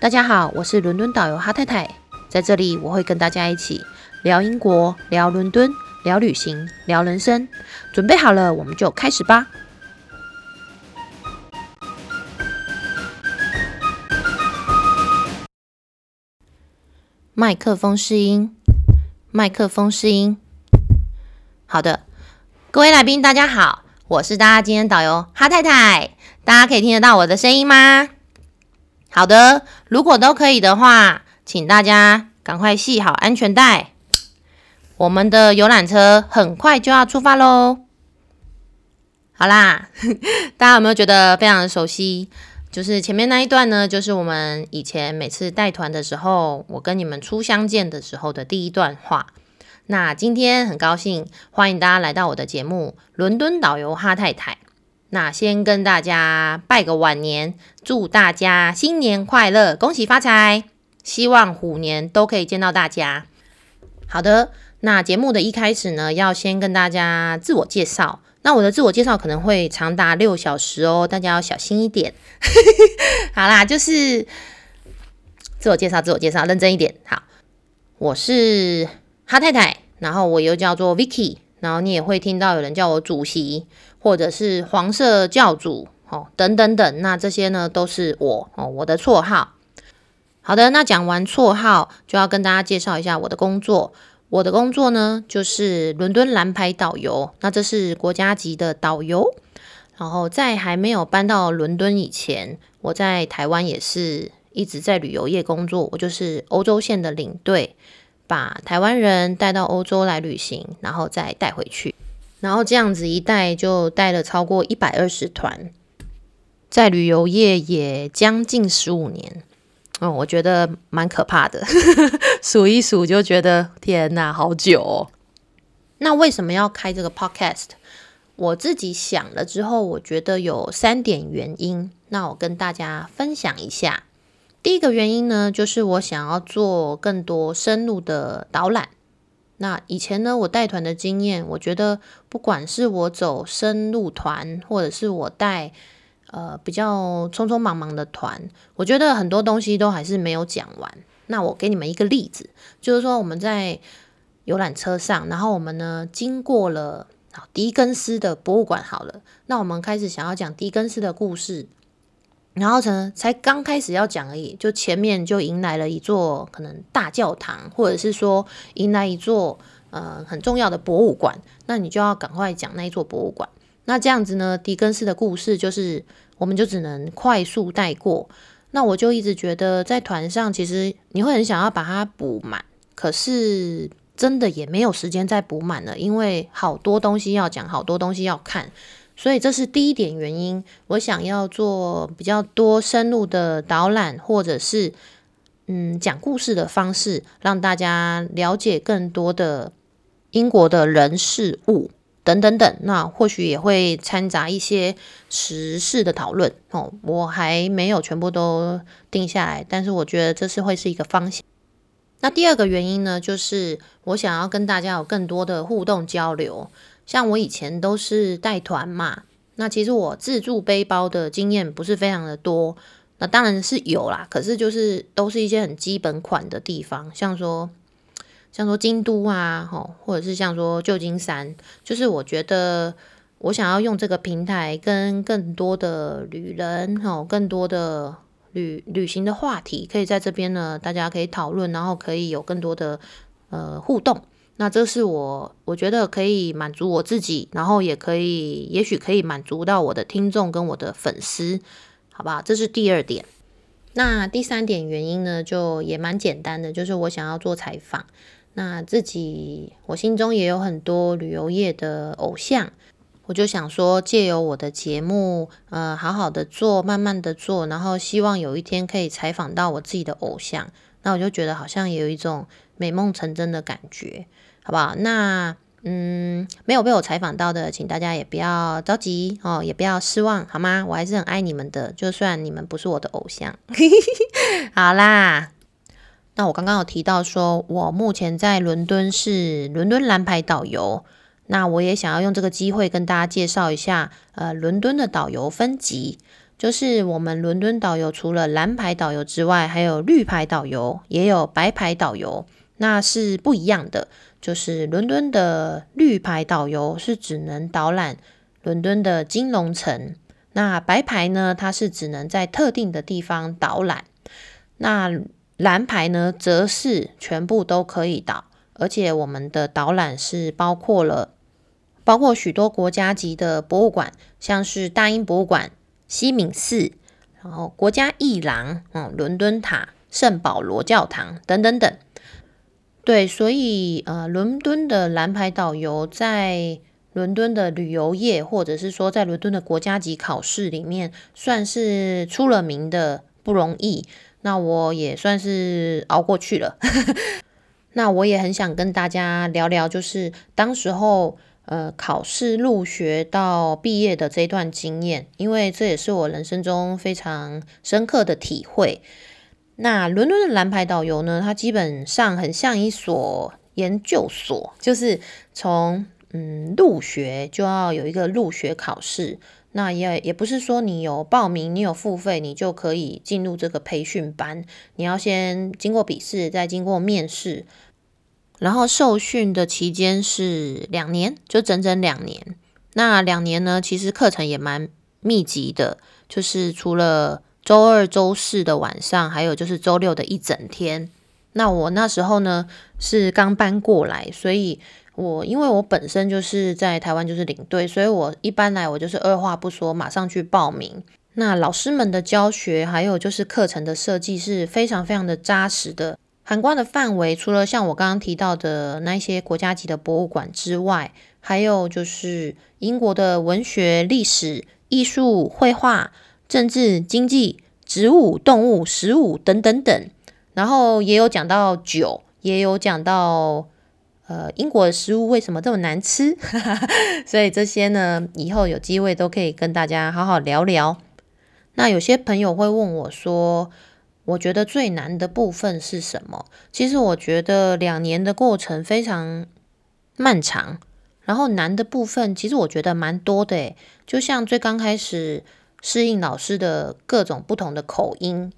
大家好，我是伦敦导游哈太太，在这里我会跟大家一起聊英国、聊伦敦、聊旅行、聊人生。准备好了，我们就开始吧。麦克风试音，麦克风试音。好的，各位来宾，大家好，我是大家今天导游哈太太，大家可以听得到我的声音吗？好的，如果都可以的话，请大家赶快系好安全带。我们的游览车很快就要出发喽。好啦，大家有没有觉得非常的熟悉？就是前面那一段呢，就是我们以前每次带团的时候，我跟你们初相见的时候的第一段话。那今天很高兴，欢迎大家来到我的节目《伦敦导游哈太太》。那先跟大家拜个晚年，祝大家新年快乐，恭喜发财，希望虎年都可以见到大家。好的，那节目的一开始呢，要先跟大家自我介绍。那我的自我介绍可能会长达六小时哦，大家要小心一点。好啦，就是自我介绍，自我介绍，认真一点。好，我是哈太太，然后我又叫做 Vicky，然后你也会听到有人叫我主席。或者是黄色教主，哦，等等等，那这些呢都是我哦，我的绰号。好的，那讲完绰号，就要跟大家介绍一下我的工作。我的工作呢，就是伦敦蓝牌导游，那这是国家级的导游。然后在还没有搬到伦敦以前，我在台湾也是一直在旅游业工作，我就是欧洲线的领队，把台湾人带到欧洲来旅行，然后再带回去。然后这样子一带就带了超过一百二十团，在旅游业也将近十五年，嗯，我觉得蛮可怕的，数一数就觉得天哪，好久哦。那为什么要开这个 podcast？我自己想了之后，我觉得有三点原因，那我跟大家分享一下。第一个原因呢，就是我想要做更多深入的导览。那以前呢，我带团的经验，我觉得不管是我走深入团，或者是我带呃比较匆匆忙忙的团，我觉得很多东西都还是没有讲完。那我给你们一个例子，就是说我们在游览车上，然后我们呢经过了狄更斯的博物馆，好了，那我们开始想要讲狄更斯的故事。然后呢，才刚开始要讲而已，就前面就迎来了一座可能大教堂，或者是说迎来一座呃很重要的博物馆，那你就要赶快讲那一座博物馆。那这样子呢，狄更斯的故事就是我们就只能快速带过。那我就一直觉得在团上，其实你会很想要把它补满，可是真的也没有时间再补满了，因为好多东西要讲，好多东西要看。所以这是第一点原因，我想要做比较多深入的导览，或者是嗯讲故事的方式，让大家了解更多的英国的人事物等等等。那或许也会掺杂一些时事的讨论哦。我还没有全部都定下来，但是我觉得这是会是一个方向。那第二个原因呢，就是我想要跟大家有更多的互动交流。像我以前都是带团嘛，那其实我自助背包的经验不是非常的多，那当然是有啦，可是就是都是一些很基本款的地方，像说像说京都啊，吼，或者是像说旧金山，就是我觉得我想要用这个平台跟更多的旅人，吼，更多的旅旅行的话题，可以在这边呢，大家可以讨论，然后可以有更多的呃互动。那这是我我觉得可以满足我自己，然后也可以，也许可以满足到我的听众跟我的粉丝，好吧？这是第二点。那第三点原因呢，就也蛮简单的，就是我想要做采访。那自己我心中也有很多旅游业的偶像，我就想说借由我的节目，呃，好好的做，慢慢的做，然后希望有一天可以采访到我自己的偶像。那我就觉得好像也有一种美梦成真的感觉。好不好？那嗯，没有被我采访到的，请大家也不要着急哦，也不要失望，好吗？我还是很爱你们的，就算你们不是我的偶像。好啦，那我刚刚有提到说，我目前在伦敦是伦敦蓝牌导游，那我也想要用这个机会跟大家介绍一下，呃，伦敦的导游分级。就是我们伦敦导游除了蓝牌导游之外，还有绿牌导游，也有白牌导游，那是不一样的。就是伦敦的绿牌导游是只能导览伦敦的金融城，那白牌呢，它是只能在特定的地方导览。那蓝牌呢，则是全部都可以导，而且我们的导览是包括了包括许多国家级的博物馆，像是大英博物馆。西敏寺，然后国家艺廊，嗯，伦敦塔、圣保罗教堂等等等。对，所以呃，伦敦的蓝牌导游在伦敦的旅游业，或者是说在伦敦的国家级考试里面，算是出了名的不容易。那我也算是熬过去了。那我也很想跟大家聊聊，就是当时候。呃，考试入学到毕业的这段经验，因为这也是我人生中非常深刻的体会。那伦敦的蓝牌导游呢，它基本上很像一所研究所，就是从嗯入学就要有一个入学考试。那也也不是说你有报名，你有付费，你就可以进入这个培训班。你要先经过笔试，再经过面试。然后受训的期间是两年，就整整两年。那两年呢，其实课程也蛮密集的，就是除了周二、周四的晚上，还有就是周六的一整天。那我那时候呢是刚搬过来，所以我因为我本身就是在台湾就是领队，所以我一搬来我就是二话不说，马上去报名。那老师们的教学还有就是课程的设计是非常非常的扎实的。涵盖的范围除了像我刚刚提到的那些国家级的博物馆之外，还有就是英国的文学、历史、艺术、绘画、政治、经济、植物、动物、食物等等等。然后也有讲到酒，也有讲到呃英国的食物为什么这么难吃。所以这些呢，以后有机会都可以跟大家好好聊聊。那有些朋友会问我说。我觉得最难的部分是什么？其实我觉得两年的过程非常漫长，然后难的部分其实我觉得蛮多的诶，就像最刚开始适应老师的各种不同的口音，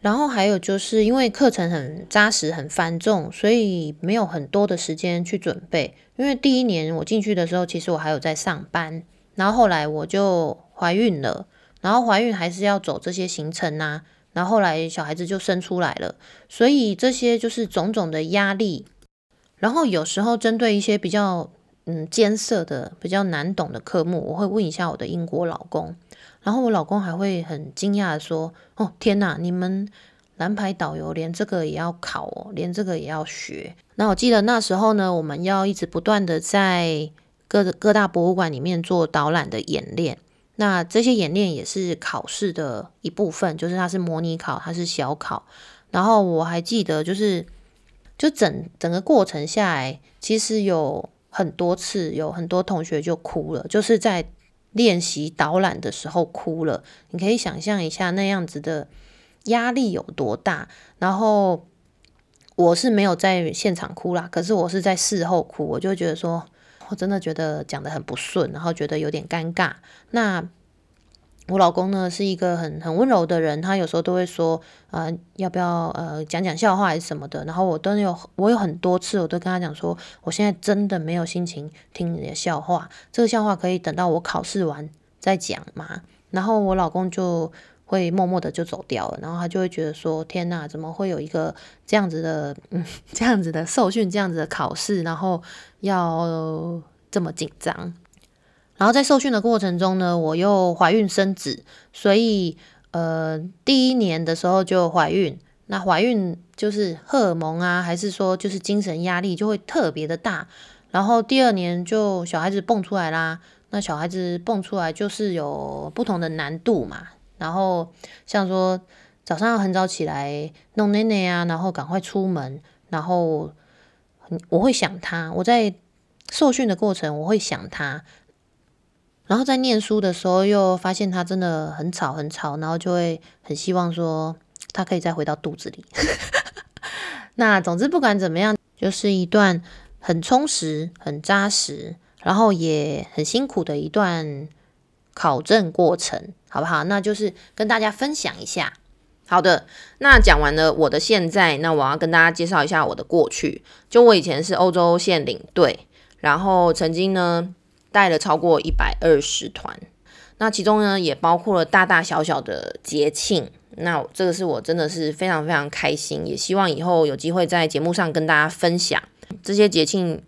然后还有就是因为课程很扎实、很繁重，所以没有很多的时间去准备。因为第一年我进去的时候，其实我还有在上班，然后后来我就怀孕了，然后怀孕还是要走这些行程呐。然后后来小孩子就生出来了，所以这些就是种种的压力。然后有时候针对一些比较嗯艰涩的、比较难懂的科目，我会问一下我的英国老公，然后我老公还会很惊讶的说：“哦，天哪，你们蓝牌导游连这个也要考哦，连这个也要学。”那我记得那时候呢，我们要一直不断的在各各大博物馆里面做导览的演练。那这些演练也是考试的一部分，就是它是模拟考，它是小考。然后我还记得，就是就整整个过程下来，其实有很多次，有很多同学就哭了，就是在练习导览的时候哭了。你可以想象一下那样子的压力有多大。然后我是没有在现场哭啦，可是我是在事后哭，我就觉得说。我真的觉得讲的很不顺，然后觉得有点尴尬。那我老公呢是一个很很温柔的人，他有时候都会说，呃，要不要呃讲讲笑话还是什么的。然后我都有我有很多次我都跟他讲说，我现在真的没有心情听你的笑话，这个笑话可以等到我考试完再讲嘛。然后我老公就。会默默的就走掉了，然后他就会觉得说：“天哪，怎么会有一个这样子的，嗯，这样子的受训，这样子的考试，然后要这么紧张？”然后在受训的过程中呢，我又怀孕生子，所以呃，第一年的时候就怀孕。那怀孕就是荷尔蒙啊，还是说就是精神压力就会特别的大。然后第二年就小孩子蹦出来啦，那小孩子蹦出来就是有不同的难度嘛。然后像说早上要很早起来弄奶奶啊，然后赶快出门，然后我会想他。我在受训的过程我会想他，然后在念书的时候又发现他真的很吵很吵，然后就会很希望说他可以再回到肚子里。那总之不管怎么样，就是一段很充实、很扎实，然后也很辛苦的一段。考证过程，好不好？那就是跟大家分享一下。好的，那讲完了我的现在，那我要跟大家介绍一下我的过去。就我以前是欧洲线领队，然后曾经呢带了超过一百二十团，那其中呢也包括了大大小小的节庆。那这个是我真的是非常非常开心，也希望以后有机会在节目上跟大家分享这些节庆，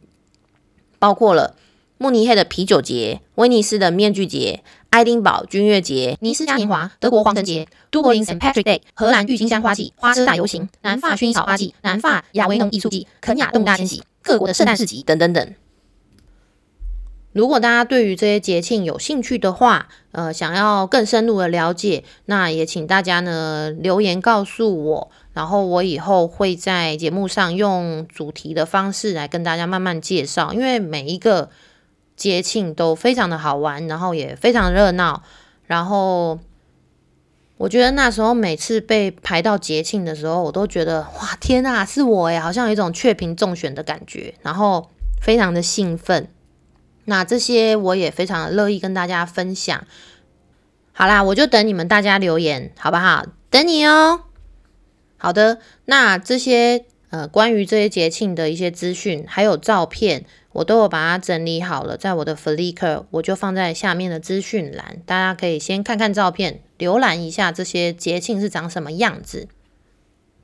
包括了慕尼黑的啤酒节、威尼斯的面具节。爱丁堡军乐节、尼斯嘉年华、德国黄城节、都柏林 St Patrick Day、荷兰郁金香花季、花车大游行、南法薰衣草花季、南法亚维农艺术季、肯雅动大迁徙、各国的圣诞市集等等等。如果大家对于这些节庆有兴趣的话，呃，想要更深入的了解，那也请大家呢留言告诉我，然后我以后会在节目上用主题的方式来跟大家慢慢介绍，因为每一个。节庆都非常的好玩，然后也非常热闹。然后我觉得那时候每次被排到节庆的时候，我都觉得哇天呐，是我诶，好像有一种雀屏中选的感觉，然后非常的兴奋。那这些我也非常乐意跟大家分享。好啦，我就等你们大家留言，好不好？等你哦。好的，那这些呃关于这些节庆的一些资讯，还有照片。我都有把它整理好了，在我的 Flickr，我就放在下面的资讯栏，大家可以先看看照片，浏览一下这些节庆是长什么样子。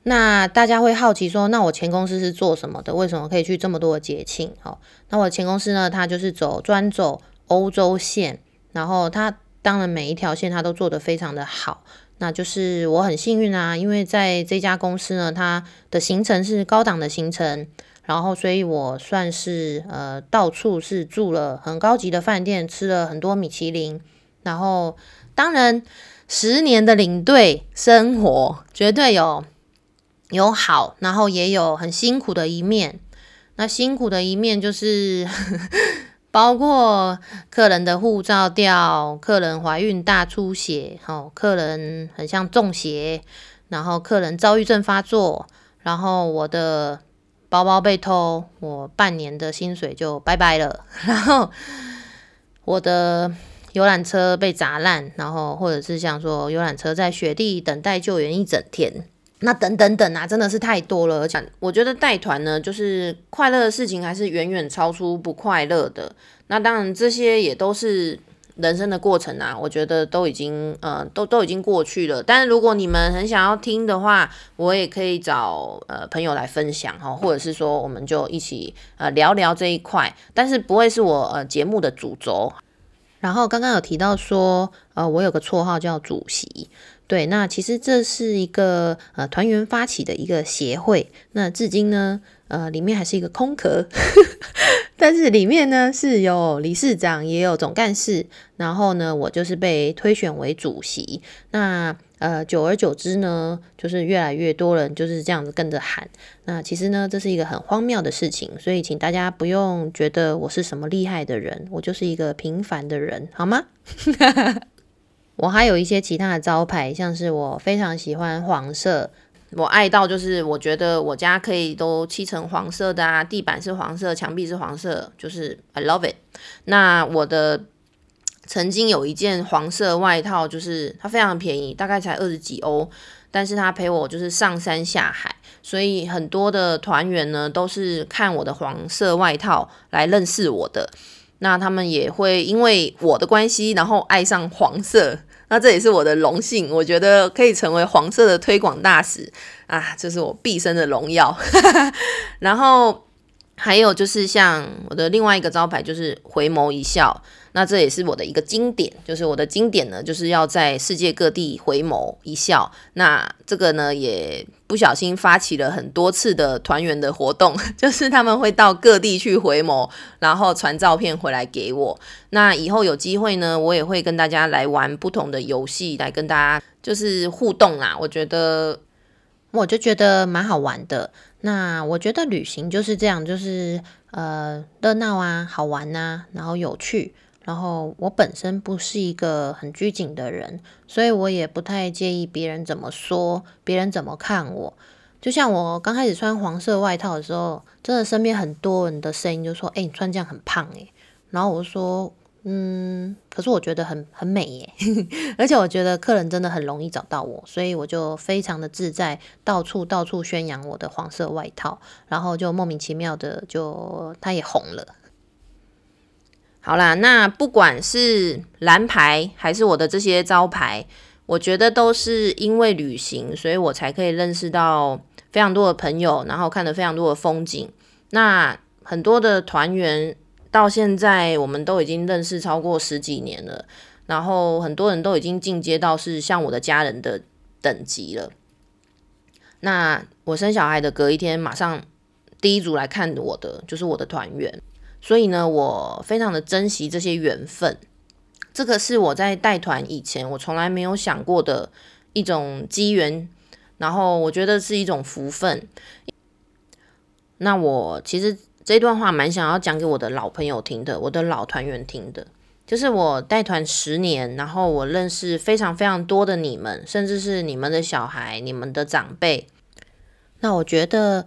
那大家会好奇说，那我前公司是做什么的？为什么可以去这么多的节庆？哦，那我前公司呢，它就是走专走欧洲线，然后它当然每一条线它都做得非常的好。那就是我很幸运啊，因为在这家公司呢，它的行程是高档的行程。然后，所以我算是呃到处是住了很高级的饭店，吃了很多米其林。然后，当然十年的领队生活绝对有有好，然后也有很辛苦的一面。那辛苦的一面就是 包括客人的护照掉，客人怀孕大出血，哦，客人很像中邪，然后客人躁郁症发作，然后我的。包包被偷，我半年的薪水就拜拜了。然后我的游览车被砸烂，然后或者是像说游览车在雪地等待救援一整天，那等等等啊，真的是太多了。而且我觉得带团呢，就是快乐的事情还是远远超出不快乐的。那当然这些也都是。人生的过程啊，我觉得都已经呃都都已经过去了。但是如果你们很想要听的话，我也可以找呃朋友来分享哈，或者是说我们就一起呃聊聊这一块，但是不会是我呃节目的主轴。然后刚刚有提到说呃我有个绰号叫主席，对，那其实这是一个呃团员发起的一个协会，那至今呢。呃，里面还是一个空壳，但是里面呢是有理事长，也有总干事，然后呢，我就是被推选为主席。那呃，久而久之呢，就是越来越多人就是这样子跟着喊。那其实呢，这是一个很荒谬的事情，所以请大家不用觉得我是什么厉害的人，我就是一个平凡的人，好吗？我还有一些其他的招牌，像是我非常喜欢黄色。我爱到就是，我觉得我家可以都漆成黄色的啊，地板是黄色，墙壁是黄色，就是 I love it。那我的曾经有一件黄色外套，就是它非常便宜，大概才二十几欧，但是它陪我就是上山下海，所以很多的团员呢都是看我的黄色外套来认识我的，那他们也会因为我的关系，然后爱上黄色。那这也是我的荣幸，我觉得可以成为黄色的推广大使啊，这是我毕生的荣耀。然后还有就是像我的另外一个招牌，就是回眸一笑。那这也是我的一个经典，就是我的经典呢，就是要在世界各地回眸一笑。那这个呢，也不小心发起了很多次的团员的活动，就是他们会到各地去回眸，然后传照片回来给我。那以后有机会呢，我也会跟大家来玩不同的游戏，来跟大家就是互动啦。我觉得，我就觉得蛮好玩的。那我觉得旅行就是这样，就是呃热闹啊，好玩呐，然后有趣。然后我本身不是一个很拘谨的人，所以我也不太介意别人怎么说，别人怎么看我。就像我刚开始穿黄色外套的时候，真的身边很多人的声音就说：“哎，你穿这样很胖哎。”然后我就说：“嗯，可是我觉得很很美耶，而且我觉得客人真的很容易找到我，所以我就非常的自在，到处到处宣扬我的黄色外套，然后就莫名其妙的就它也红了。好啦，那不管是蓝牌还是我的这些招牌，我觉得都是因为旅行，所以我才可以认识到非常多的朋友，然后看了非常多的风景。那很多的团员。到现在，我们都已经认识超过十几年了，然后很多人都已经进阶到是像我的家人的等级了。那我生小孩的隔一天，马上第一组来看我的就是我的团员，所以呢，我非常的珍惜这些缘分。这个是我在带团以前，我从来没有想过的一种机缘，然后我觉得是一种福分。那我其实。这段话蛮想要讲给我的老朋友听的，我的老团员听的，就是我带团十年，然后我认识非常非常多的你们，甚至是你们的小孩、你们的长辈。那我觉得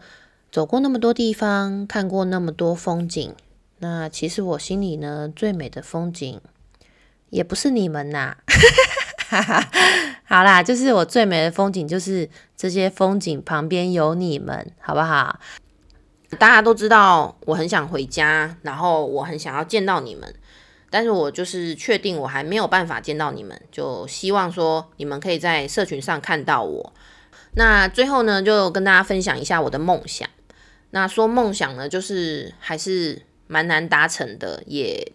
走过那么多地方，看过那么多风景，那其实我心里呢最美的风景，也不是你们呐。好啦，就是我最美的风景，就是这些风景旁边有你们，好不好？大家都知道我很想回家，然后我很想要见到你们，但是我就是确定我还没有办法见到你们，就希望说你们可以在社群上看到我。那最后呢，就跟大家分享一下我的梦想。那说梦想呢，就是还是蛮难达成的，也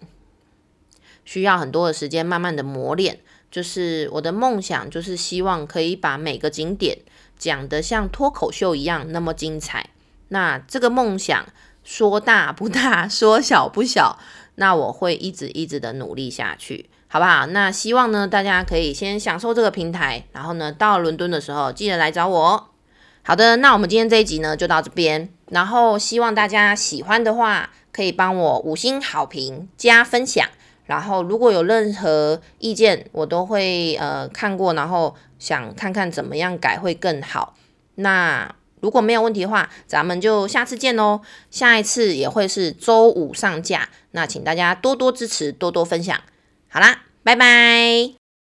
需要很多的时间慢慢的磨练。就是我的梦想，就是希望可以把每个景点讲得像脱口秀一样那么精彩。那这个梦想说大不大，说小不小，那我会一直一直的努力下去，好不好？那希望呢，大家可以先享受这个平台，然后呢，到伦敦的时候记得来找我。好的，那我们今天这一集呢就到这边，然后希望大家喜欢的话，可以帮我五星好评加分享，然后如果有任何意见，我都会呃看过，然后想看看怎么样改会更好。那。如果没有问题的话，咱们就下次见喽。下一次也会是周五上架，那请大家多多支持，多多分享。好啦，拜拜。